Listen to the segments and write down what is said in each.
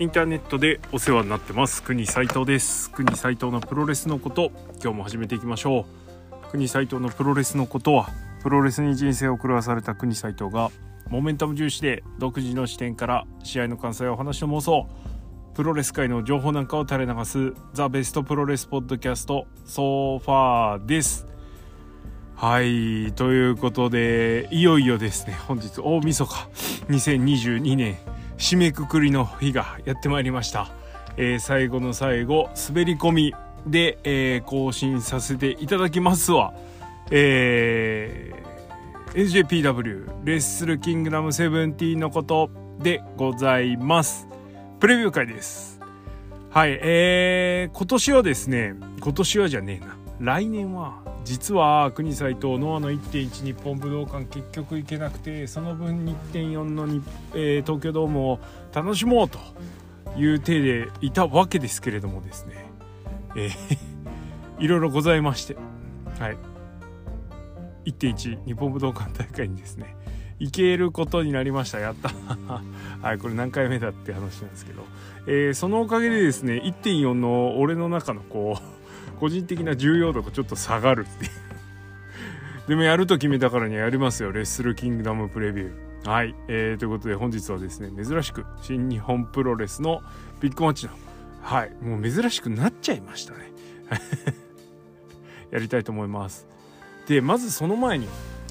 インターネットでお世話になってます。国斉藤です。国斉藤のプロレスのこと今日も始めていきましょう。国斉藤のプロレスのことはプロレスに人生を狂わされた国斉藤がモメンタム重視で独自の視点から試合の関西やお話の妄想。プロレス界の情報なんかを垂れ流すザ・ベストプロレスポッドキャストソファーです。はいということでいよいよですね。本日大晦日。2022年。締めくくりの日がやってまいりました、えー、最後の最後滑り込みで、えー、更新させていただきますわ。えー、NJPW レッスルキングダム17のことでございます。プレビュー会です。はいえー、今年はですね今年はじゃねえな。来年は実は国斎藤ノアの1.1日本武道館結局行けなくてその分1.4のに、えー、東京ドームを楽しもうという体でいたわけですけれどもですね、えー、いろいろございまして。はい。1.1日本武道館大会にですね行けることになりました。やった。はいこれ何回目だって話なんですけど、えー、そのおかげでですね1.4の俺の中のこう個人的な重要度がちょっと下がるっていう。でもやると決めたからにはやりますよ。レッスルキングダムプレビュー。はい、えー、ということで本日はですね珍しく新日本プロレスのビッグマッチのはい。もう珍しくなっちゃいましたね。やりたいと思います。でまずその前に。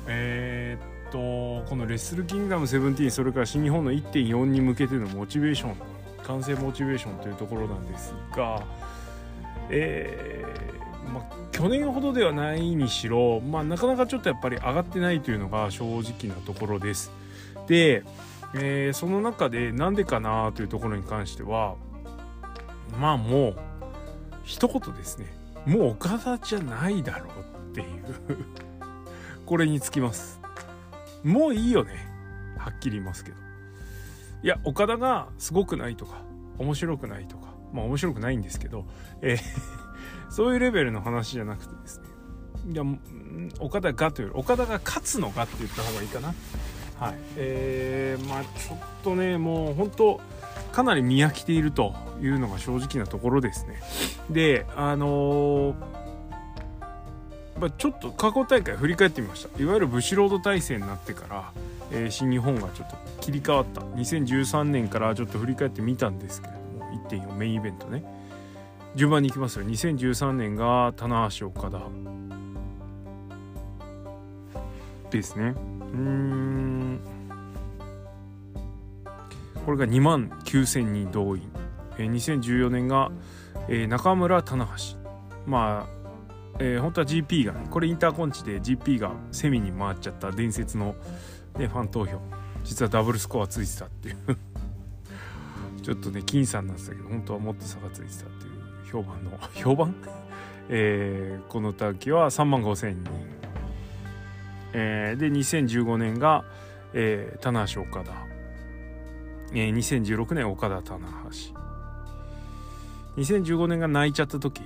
えー、っとこのレッスルキングダム17それから新日本の1.4に向けてのモチベーション完成モチベーションというところなんですがえー、まあ、去年ほどではないにしろ、まあ、なかなかちょっとやっぱり上がってないというのが正直なところです。で、えー、その中でなんでかなというところに関してはまあもう一言ですね。もう岡田じゃないだろうっていう。これにつきます。もういいよね。はっきり言いますけど。いや岡田がすごくないとか面白くないとかまあ面白くないんですけど、えー そういうレベルの話じゃなくてですね。いや岡田がというより岡田が勝つのかって言った方がいいかな。はい。えー、まあちょっとねもう本当かなり見飽きているというのが正直なところですね。であのーまあ、ちょっと過去大会振り返ってみました。いわゆるブシロード体制になってから、えー、新日本がちょっと切り替わった。2013年からちょっと振り返ってみたんですけれど1.4メインイベントね。順番にいきますよ。2013年が棚橋岡田ですね。うん。これが2万9,000人動員、えー、2014年が、中村棚橋。まあえー、本当は GP が、これインターコンチで GP がセミに回っちゃった伝説の、ね、ファン投票。実はダブルスコアついてたっていう。ちょっとね僅差になってたけど本当はもっと差がついてたっていう評判の 評判？えー、この滝は3万5千人、えー、で2015年が、えー、棚橋岡田、えー、2016年岡田棚橋。2015年が泣いちゃった時。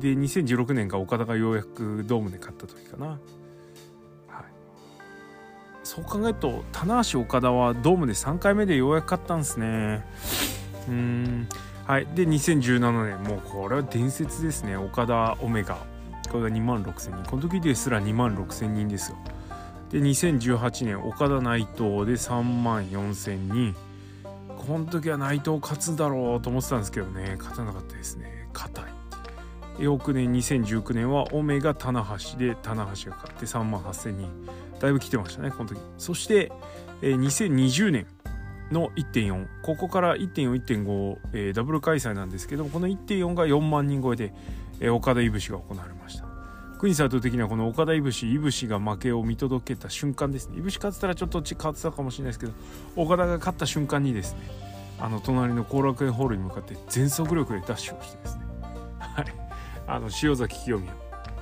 で2016年が岡田がようやくドームで勝った時かな、そう考えると棚橋岡田はドームで3回目でようやく勝ったんですね。うん。はい。で2017年。もうこれは伝説ですね。岡田オメガ。これが2万6000人。この時ですら2万6000人ですよ。で2018年。岡田内藤で3万4000人。この時は内藤勝つだろうと思ってたんですけどね。勝たなかったですね。硬い。翌年2019年はオメガ棚橋で棚橋が勝って3万8000人。だいぶ来てましたねこの時。そして、えー、2020年の1.4ここから1.41.5、えー、ダブル開催なんですけどもこの1.4が4万人超えで、えー、岡田いぶしが行われました。国斎藤的にはこの岡田いぶしいぶしが負けを見届けた瞬間ですね。いぶし勝ってたらちょっと変わってたかもしれないですけど岡田が勝った瞬間にですねあの隣の後楽園ホールに向かって全速力でダッシュをしてですね。はい。あの塩崎清宮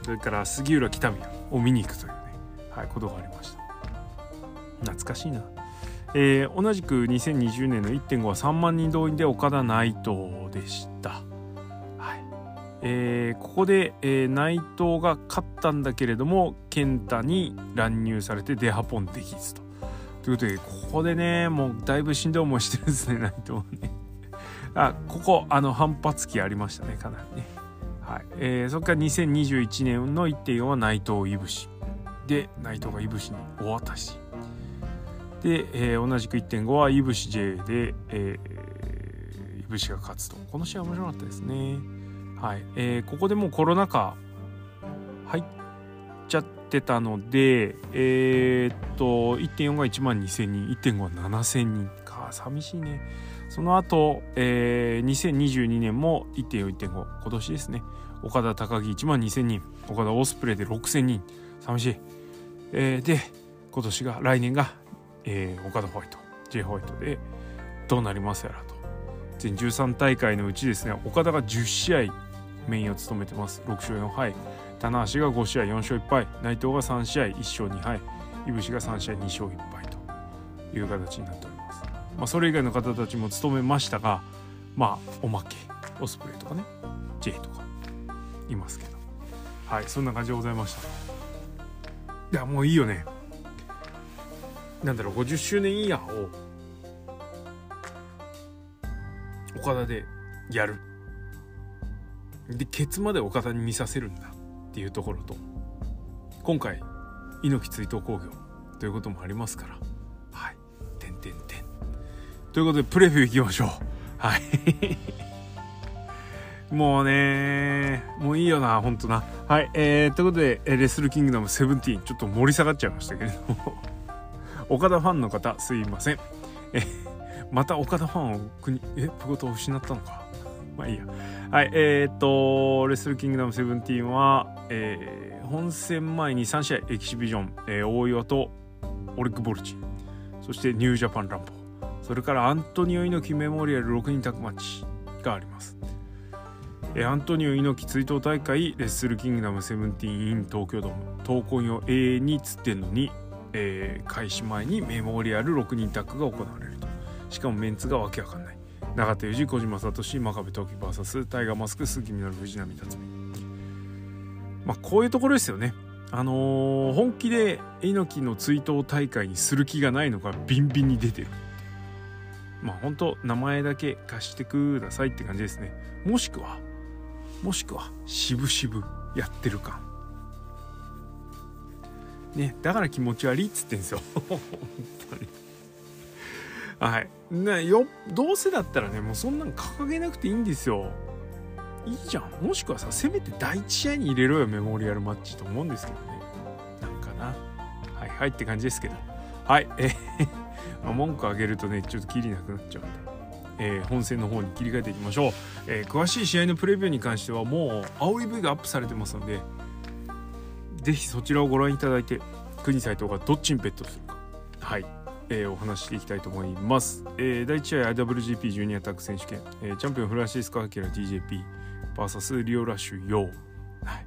それから杉浦北宮を見に行くという、はい、ことがありました懐かしいなえー、同じく2020年の1.5は3万人動員で岡田内藤でした。はいえー、ここで、えー、内藤が勝ったんだけれども健太に乱入されてデハポンできずと。ということでここでねもうだいぶしんどい思いしてるんですね内藤はね。あここあの反発期ありましたねかなりねはいえー、そこから2021年の1.4は内藤いぶしで内藤がいぶしにお渡し。で、えー、同じく1.5はいぶし J で、えー、いぶしが勝つと。この試合面白かったですね。はい、えー、ここでもうコロナ禍入っちゃってたのでえー、っと1.4が1万2000人1.5は7000人か。寂しいね。その後、えー、2022年も1.41.5今年ですね。岡田高木1万2000人岡田オスプレイで6000人寂しい、えー、で今年が来年が、えー、岡田ホワイト J ホワイトでどうなりますやらと。全13大会のうちですね岡田が10試合メインを務めてます。6勝4敗。棚橋が5試合4勝1敗。内藤が3試合1勝2敗。いぶしが3試合2勝1敗と。いう形になっております。まあ、それ以外の方たちも務めましたがまあおまけオスプレイとかね J とかいますけど。はいそんな感じでございました。いやもういいよね。なんだろう50周年イヤーを岡田でやる。でケツまで岡田に見させるんだっていうところと今回猪木追悼興行ということもありますから。はい「てんてんてん」ということでプレビューいきましょう。はい。もうねもういいよなほんとな。はいえー、ということでレスルキングダム17ちょっと盛り下がっちゃいましたけれども。岡田ファンの方すいません。えまた岡田ファンを国えプゴト失ったのか。まあいいや。はいえー、っとレスルキングダム17は、えー、本戦前に3試合エキシビジョン、えー、大岩とオリック・ボルチそしてニュージャパンランボそれからアントニオ猪木メモリアル6人宅町があります。アントニオ猪木追悼大会レッスルキングダム17 in 東京ドーム闘魂を永遠につってんのに、えー、開始前にメモリアル6人タッグが行われると。しかもメンツがわけわかんない。永田裕二小島聡真壁闘技 VS タイガーマスク杉稔藤波辰巳。まあこういうところですよね。あのー、本気で猪木の追悼大会にする気がないのがビンビンに出てる。まあ本当名前だけ貸してくださいって感じですね。もしくはもしくは渋々やってる感ねだから気持ち悪いっつってんですよ。本当に。はい。ねよどうせだったらねもうそんなん掲げなくていいんですよ。いいじゃん。もしくはさせめて第一試合に入れろよメモリアルマッチと思うんですけどね。なんかな。はいはいって感じですけど。はい。えー、文句あげるとねちょっときりなくなっちゃうんで、えー、本戦の方に切り替えていきましょう、えー、詳しい試合のプレビューに関してはもう青い V がアップされてますので是非そちらをご覧いただいて国斎藤がどっちにベットするか。はい、えー、お話していきたいと思います、えー、第1試合 IWGP ジュニアタック選手権、えー、チャンピオンフランシスコ・アキラ TJPVS リオ・ラッシュ・ヨー、はい。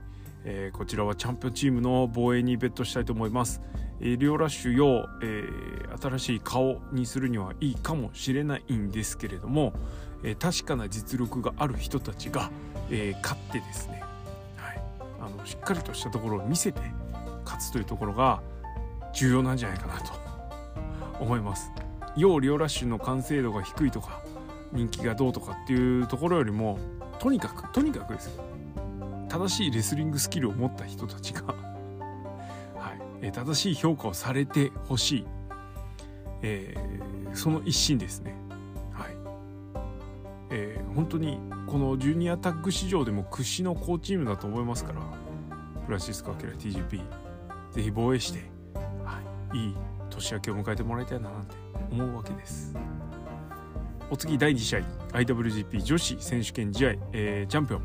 えー、こちらはチャンピオンチームの防衛にベットしたいと思います、えー、リオラッシュよ、えー、新しい顔にするにはいいかもしれないんですけれども、えー、確かな実力がある人たちが、えー、勝ってですね、はい、あのしっかりとしたところを見せて勝つというところが重要なんじゃないかなと思います。要リオラッシュの完成度が低いとか人気がどうとかっていうところよりもとにかくとにかくですよ正しいレスリングスキルを持った人たちがえ正しい評価をされてほしい、えー、その一心ですね。はい。えー、本当にこのジュニアタッグ市場でも屈指の好チームだと思いますからフランシスコ・アキラ TGP ぜひ防衛して、はい、いい年明けを迎えてもらいたいななんて思うわけです。お次第2試合。IWGP 女子選手権試合、えー、チャンピオン、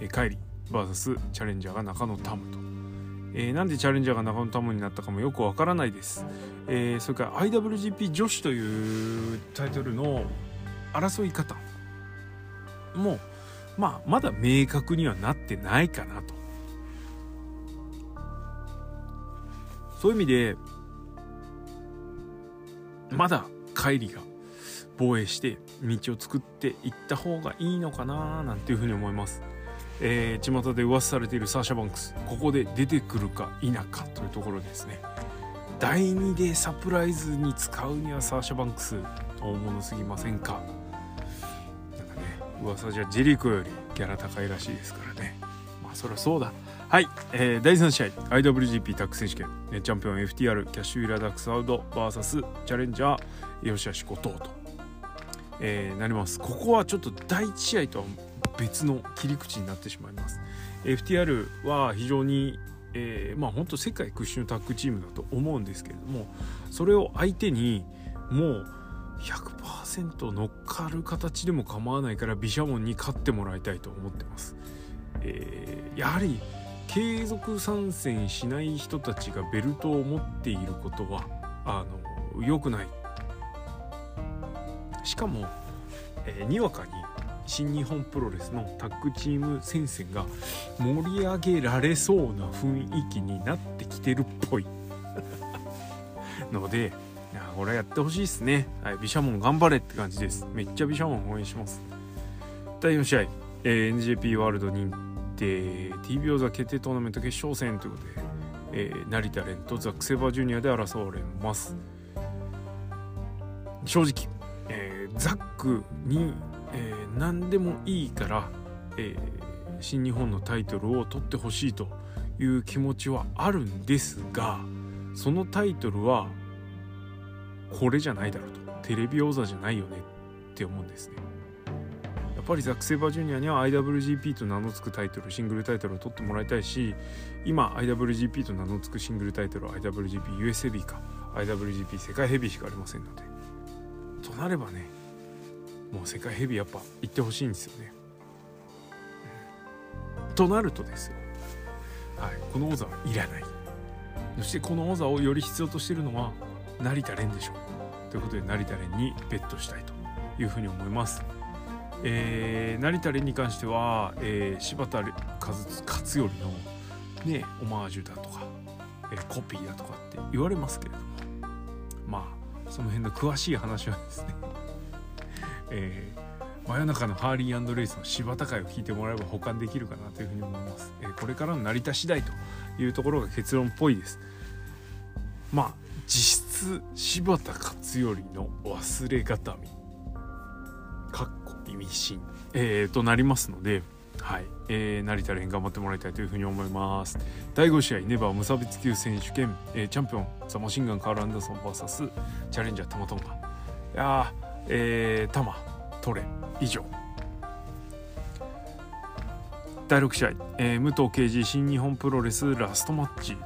えー、カイリ VS チャレンジャーが中野タムと。えー、なんでチャレンジャーが中野タムになったかもよくわからないです、えー、それから IWGP 女子というタイトルの争い方もまあまだ明確にはなってないかなとそういう意味でまだ帰りが防衛して道を作っていった方がいいのかななんていうふうに思います。えー、巷で噂されているサーシャ・バンクスここで出てくるか否かというところですね。第2でサプライズに使うにはサーシャ・バンクス大物すぎませんか？なんかね噂じゃジェリコよりギャラ高いらしいですからね。まあそりゃそうだ。はい、えー、第3試合 IWGP タッグ選手権。チャンピオン FTR キャッシュウィラダックスアウド VS チャレンジャー吉橋後藤と、えー、なります。ここはちょっと第1試合とは別の切り口になってしまいます。FTR は非常にえー、まあ本当世界屈指のタッグチームだと思うんですけれどもそれを相手にもう100%乗っかる形でも構わないから毘沙門に勝ってもらいたいと思ってます、えー、やはり継続参戦しない人たちがベルトを持っていることはあの良くない。しかも、えー、にわかに新日本プロレスのタッグチーム戦線が盛り上げられそうな雰囲気になってきてるっぽい。のでいやこれやってほしいですね。はい毘沙門頑張れって感じです。めっちゃ毘沙門応援します。第4試合、えー、NJP ワールド認定 TBO 座決定トーナメント決勝戦ということで、えー、成田蓮とザック・セバージュニアで争われます。正直、えー、ザックにえー、何でもいいから、えー、新日本のタイトルを取ってほしいという気持ちはあるんですがそのタイトルはこれじゃないだろうと。テレビ王座じゃないよね。って思うんですね。やっぱりザック・セイバージュニアには IWGP と名の付くタイトルシングルタイトルを取ってもらいたいし今 IWGP と名の付くシングルタイトルは IWGP US ヘビーか。IWGP 世界ヘビーしかありませんので。となればねもう世界ヘビやっぱ行ってほしいんですよね。となるとですよ、はい、この王座はいらない。そしてこの王座をより必要としているのは成田蓮でしょう。ということで成田蓮にベットしたいというふうに思います。えー、成田蓮に関しては、えー、柴田勝頼のねオマージュだとか、えー、コピーだとかって言われますけれども。まあその辺の詳しい話はですね。えー、真夜中のハーリーレイスの柴田会を聞いてもらえば保管できるかなというふうに思います、えー、これからの成田次第というところが結論っぽいです。まあ実質柴田勝頼の忘れがたみかっこ意味深、えー、となりますのではい、えー、成田連頑張ってもらいたいというふうに思います。第5試合ネバー無差別級選手権、えー、チャンピオンザ・マシンガンカール・アンダーソン VS チャレンジャータマトンガいやーえー、玉取れ以上。第6試合、えー、武藤敬司新日本プロレスラストマッチ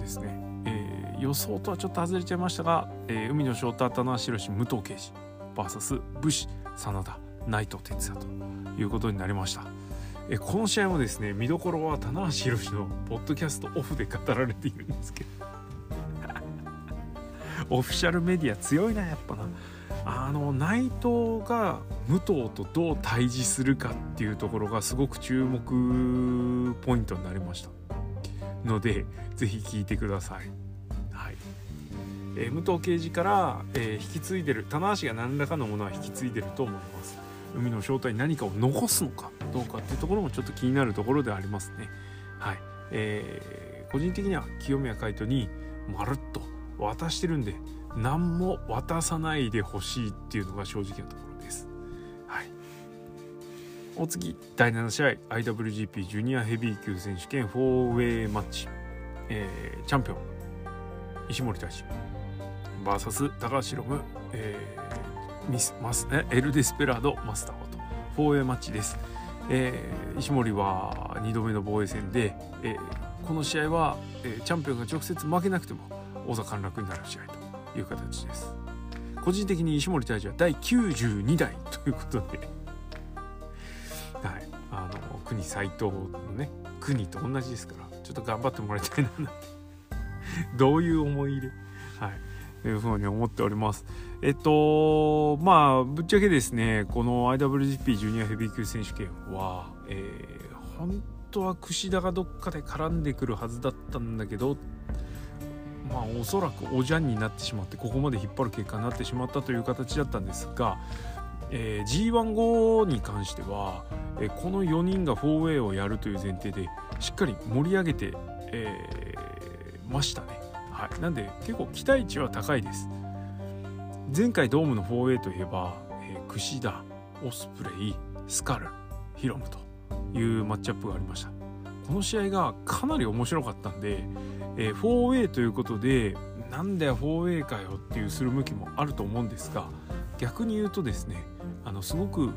ですね、えー、予想とはちょっと外れちゃいましたが、えー、海野翔太棚橋宏武藤敬司 VS 武士真田内藤哲也ということになりましたえこの試合もですね見どころは棚橋宏のポッドキャストオフで語られているんですけどオフィシャルメディア強いなやっぱなあの内藤が武藤とどう対峙するかっていうところがすごく注目ポイントになりましたのでぜひ聞いてください。はいえー、武藤刑事から、えー、引き継いでる棚橋が何らかのものは引き継いでると思います。海の正体何かを残すのかどうかっていうところもちょっと気になるところでありますね。はいえー、個人的には清宮海斗にまるっと渡してるんで何も渡さないでほしいっていうのが正直なところです。はい、お次第7試合 IWGP ジュニアヘビー級選手権 4way マッチ、えー、チャンピオン石森大志。VS 高橋ロム、えー、ミスマスエル・デスペラードマスターと。4way マッチです。えー、石森は2度目の防衛戦で、えー、この試合は、えー、チャンピオンが直接負けなくても王座陥落になる試合と。いう形です。個人的に石森大治は第92代ということで。はい。あの国斎藤のね国と同じですからちょっと頑張ってもらいたいななんて。どういう思い入れ？はい。というふうに思っております。えっと、まあ、ぶっちゃけですね、この IWGP ジュニアヘビー級選手権は、えー、本当は櫛田がどっかで絡んでくるはずだったんだけど、まあ、おそらくおじゃんになってしまってここまで引っ張る結果になってしまったという形だったんですが、えー、G1 後に関しては、えー、この4人が 4A をやるという前提でしっかり盛り上げて、えー、ましたね、はい、なんで結構期待値は高いです。前回ドームの 4A といえば、えー、櫛田オスプレイスカルヒロムというマッチアップがありました。この試合がかなり面白かったんで、えー、4way ということでなんだよ 4way かよっていうする向きもあると思うんですが逆に言うとですねあのすごく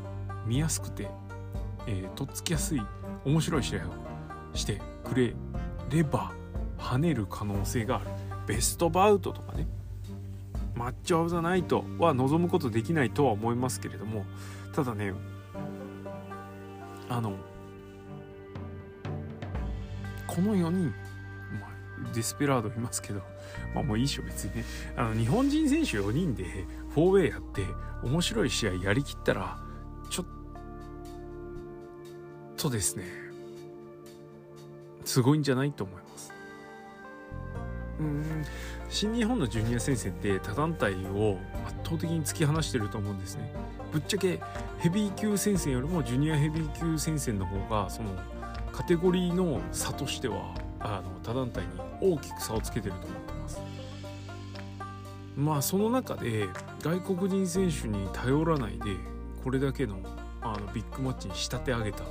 見やすくて、えー、とっつきやすい面白い試合をしてくれれば跳ねる可能性がある。ベストバウトとかねマッチョオブザナイトは望むことできないとは思いますけれどもただねあのこの4人、まあ、デスペラードいますけど、まあ、もういいっしょ別にね。あの日本人選手4人で 4way やって面白い試合やりきったらちょっとですねすごいんじゃないと思います。うん。新日本のジュニア戦線って他団体を圧倒的に突き放してると思うんですね。ぶっちゃけヘビー級戦線よりもジュニアヘビー級戦線の方がそのカテゴリーの差としてはあの他団体に大きく差をつけてると思ってます。まあその中で外国人選手に頼らないでこれだけのあのビッグマッチに仕立て上げた、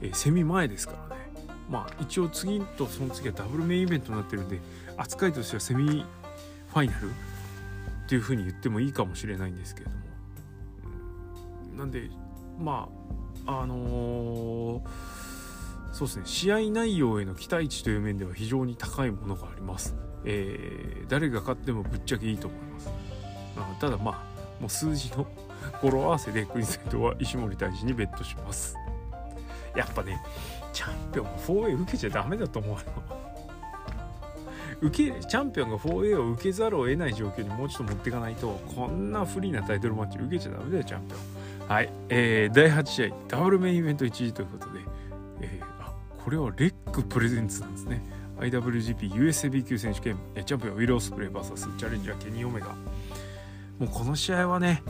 えー、セミ前ですからね。まあ一応次とその次はダブルメインイベントになってるんで扱いとしてはセミファイナルっていうふうに言ってもいいかもしれないんですけれども、なんでまああのー、そうですね。試合内容への期待値という面では非常に高いものがあります、えー、誰が勝ってもぶっちゃけいいと思います、あ、ただまあもう数字の語呂合わせでクリセントは石森大臣にベットします。やっぱねチャンピオン 4A 受けちゃダメだと思うよ。受けチャンピオンが 4A を受けざるを得ない状況にもうちょっと持っていかないとこんなフリーなタイトルマッチ受けちゃダメだよチャンピオン。はい。えー、第8試合ダブルメインイベント1時ということで、えー、これはレックプレゼンツなんですね。IWGP USAB 級選手権チャンピオンウィロースプレイ VS チャレンジャーケニー・オメガ。もうこの試合はね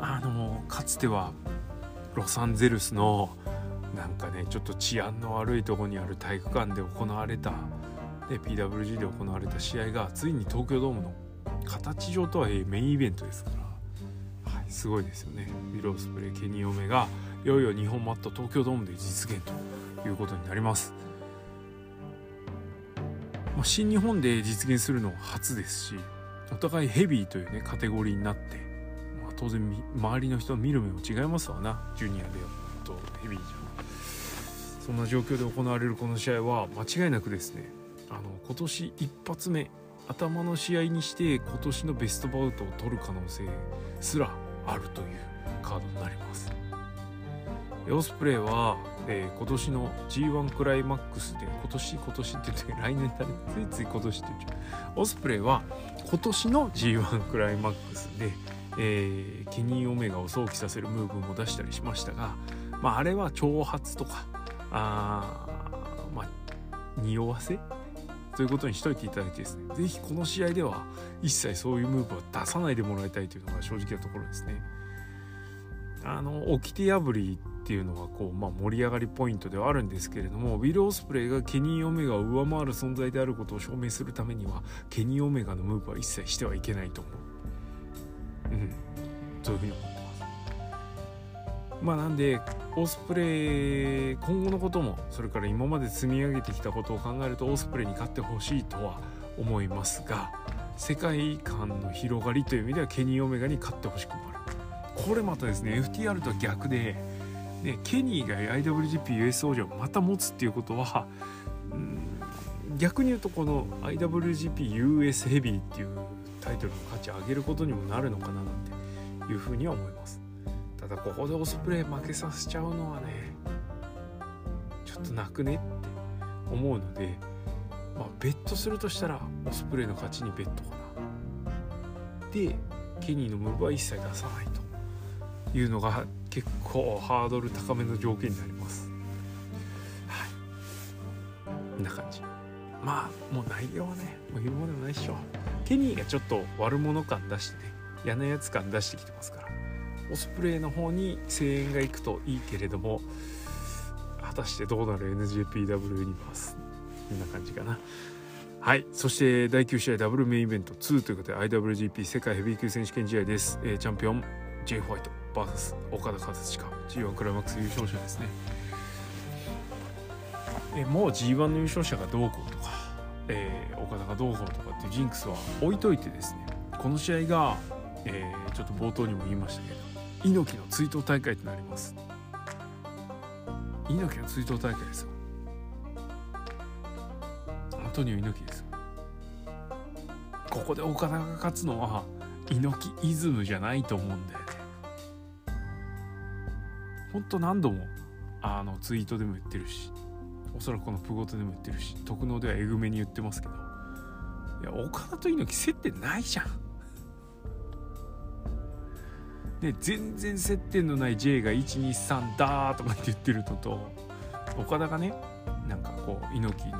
あのかつてはロサンゼルスのなんかねちょっと治安の悪いところにある体育館で行われたで PWG で行われた試合がついに東京ドームの形上とはいえメインイベントですから、はい、すごいですよね。ウィロースプレーケニー・オメがいよいよ日本マット東京ドームで実現と。いうことになります、まあ、新日本で実現するのは初ですしお互いヘビーというねカテゴリーになって、まあ、当然周りの人は見る目も違いますわな。ジュニアでとヘビーじゃん。そんな状況で行われるこの試合は間違いなくですねあの今年一発目頭の試合にして今年のベストバウトを取る可能性すらあるというカードになります。オスプレイは、えー、今年の G1 クライマックスで今年今年って言って来年だねついつい今年って言っちゃうオスプレイは今年の G1 クライマックスで、えー、ケニー・オメガを想起させるムーブも出したりしましたが、まあ、あれは挑発とかあまあ匂わせということにしといていただいてですね是非この試合では一切そういうムーブは出さないでもらいたいというのが正直なところですね。あの掟破りっていうのはこう、まあ、盛り上がりポイントではあるんですけれどもウィル・オスプレイがケニー・オメガを上回る存在であることを証明するためにはケニー・オメガのムーブは一切してはいけないと思う。うん、そういうふうに思ってます。まあなんでオスプレイ今後のこともそれから今まで積み上げてきたことを考えるとオスプレイに勝ってほしいとは思いますが世界観の広がりという意味ではケニー・オメガに勝ってほしくもあるこれまたですね FTR とは逆で、ね、ケニーが IWGP US 王者をまた持つっていうことは、うん、逆に言うとこの IWGPUS ヘビーっていうタイトルの価値を上げることにもなるのかななんていうふうには思います。ただここでオスプレイ負けさせちゃうのはねちょっと泣くねって思うのでまあベットするとしたらオスプレイの勝ちにベットかな。でケニーのムーブは一切出さないと。いうのが結構ハードル高めの条件になります。はい。こんな感じ。まあもう内容はねもう言うものないっしょ。ケニーがちょっと悪者感出してね嫌なやつ感出してきてますからオスプレイの方に声援がいくといいけれども果たしてどうなる NJPW ユニバースこんな感じかな。はい。そして第9試合ダブルメインイベント2ということで IWGP 世界ヘビー級選手権試合です、えー、チャンピオン J ホワイト。VS 岡田和親 G1 クライマックス優勝者ですね。えもう G1 の優勝者がどうこうとか、えー、岡田がどうこうとかっていうジンクスは置いといてですね。この試合が、えー、ちょっと冒頭にも言いましたけど猪木の追悼大会となります。猪木の追悼大会ですよ。アントニオ猪木ですここで岡田が勝つのは猪木イズムじゃないと思うんだよねほんと何度もあのツイートでも言ってるしおそらくこのプゴトでも言ってるし特納ではえぐめに言ってますけどいや岡田と猪木接点ないじゃん。で全然接点のない J が123だーとかって言ってるのと岡田がねなんかこう猪木の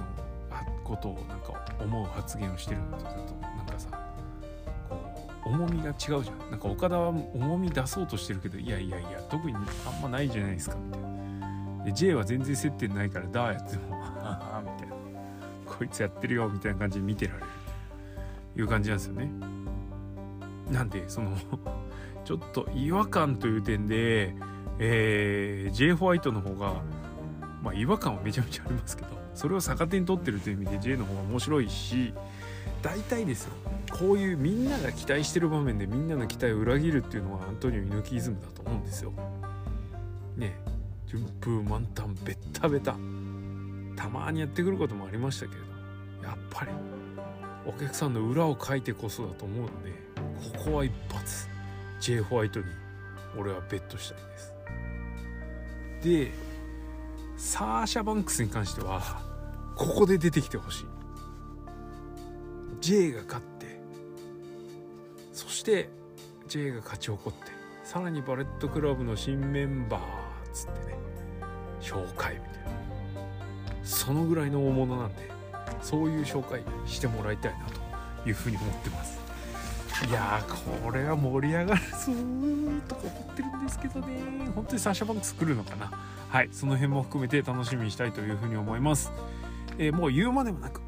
ことをなんか思う発言をしてるのとだと重みが違うじゃん。なんか岡田は重み出そうとしてるけどいやいやいや特にあんまないじゃないですかみたいな。で J は全然接点ないからだーやってもああみたいな。こいつやってるよみたいな感じで見てられる。いう感じなんですよね。なんでその ちょっと違和感という点で、えー、J ホワイトの方が、まあ、違和感はめちゃめちゃありますけどそれを逆手に取ってるという意味で J の方が面白いし大体ですよ。こういうみんなが期待してる場面でみんなの期待を裏切るっていうのはアントニオ猪木イズムだと思うんですよ。ね順風満タンベッタベタ。たまにやってくることもありましたけれどやっぱりお客さんの裏をかいてこそだと思うのでここは一発 J ホワイトに俺はベットしたいです。でサーシャ・バンクスに関してはここで出てきてほしい。J が勝ってして J が勝ち誇ってさらにバレットクラブの新メンバーつってね紹介みたいな。そのぐらいの大物なんでそういう紹介してもらいたいなというふうに思ってます。いやーこれは盛り上がるぞーとか思ってるんですけどね。本当にサーシャバンクス来るのかな。はいその辺も含めて楽しみにしたいというふうに思います、えー、もう言うまでもなく、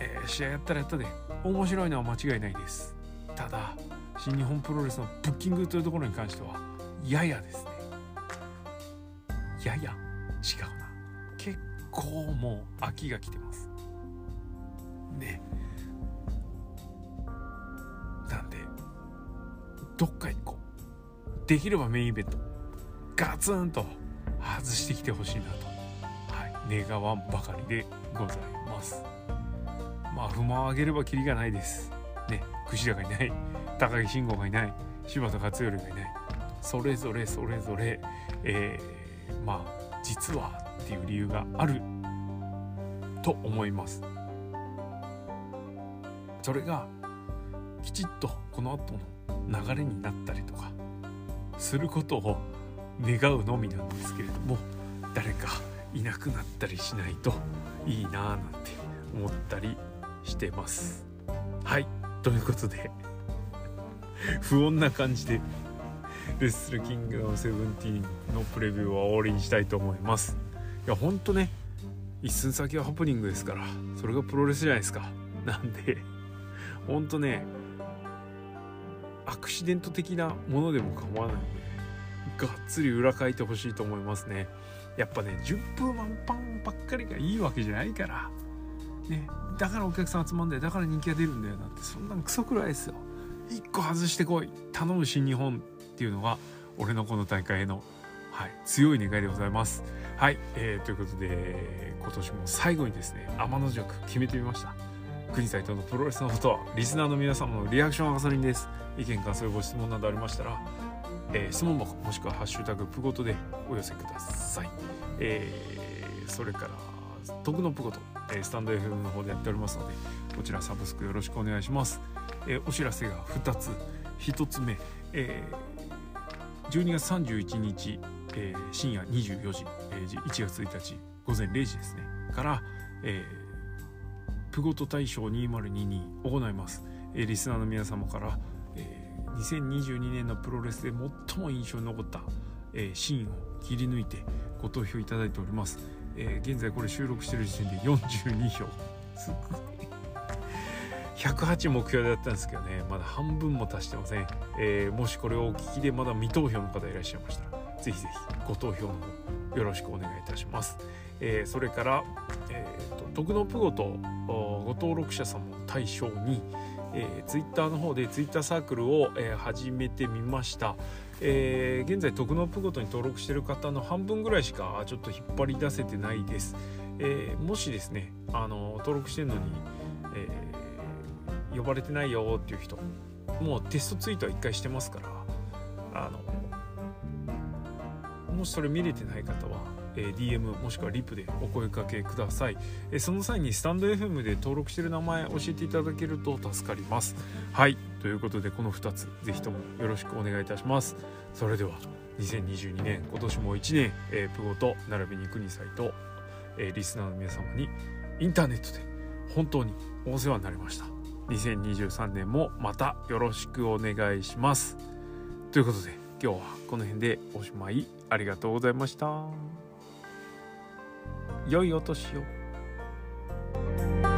えー、試合やったらやったで面白いのは間違いないです。ただ新日本プロレスのブッキングというところに関してはややですね。やや違うな。結構もう秋が来てます。ね。なんでどっか行こうできればメインイベントガツンと外してきてほしいなと、はい、願わんばかりでございます。まあ不満を上げればキリがないです。ね。櫛田がいない。高木慎吾がいない柴田勝頼がいない。それぞれそれぞれ、えー、まあ実はっていう理由があると思います。それがきちっとこの後の流れになったりとかすることを願うのみなんですけれども誰かいなくなったりしないといいなぁなんて思ったりしてます。はい。ということで 不穏な感じでレッスルキングダムセブンティーンのプレビューは終わりにしたいと思います。いやほんとね一寸先はハプニングですからそれがプロレスじゃないですか。なんでほんとねアクシデント的なものでも構わないのでがっつり裏書いてほしいと思いますね。やっぱね順風満帆ばっかりがいいわけじゃないからねだからお客さん集まんだよだから人気が出るんだよなんてそんなんクソくらいですよ。1個外してこい。頼む新日本っていうのが俺のこの大会への、はい、強い願いでございます。はい、えー、ということで今年も最後にですね天の弱決めてみました。国際とのプロレスのことはリスナーの皆様のリアクションはガソリンです。意見感想ご質問などありましたらえー、質問箱もしくは「ハッシュタグプゴト」でお寄せください、えー、それから「徳のプゴト」えー、スタンド FM の方でやっておりますのでこちらサブスクよろしくお願いします、えー、お知らせが2つ。1つ目、えー、12月31日、えー、深夜24時、えー、1月1日午前0時ですね。から、えー、プゴト大賞2022行います、えー、リスナーの皆様から「2022年のプロレスで最も印象に残った、えー、シーンを切り抜いてご投票いただいております、えー、現在これ収録してる時点で42票すごい108目標だったんですけどねまだ半分も達してません、えー、もしこれをお聞きでまだ未投票の方いらっしゃいましたらぜひぜひご投票の方よろしくお願いいたします、えー、それから、えーと、徳のプゴとご登録者様を対象に、えー、ツイッターの方でツイッターサークルを、えー、始めてみました、えー、現在徳のプゴトに登録してる方の半分ぐらいしかちょっと引っ張り出せてないです、えー、もしですねあの登録してるのに、えー、呼ばれてないよっていう人もうテストツイートは1回してますからあのもしそれ見れてない方は、えー、DM もしくはリプでお声かけください、えー、その際にスタンド FM で登録してる名前教えていただけると助かります。はい。ということでこの2つ是非ともよろしくお願いいたします。それでは2022年今年も1年、えー、プゴと並びに国際と、えー、リスナーの皆様にインターネットで本当にお世話になりました。2023年もまたよろしくお願いします。ということで今日はこの辺でおしまいありがとうございました。良いお年を。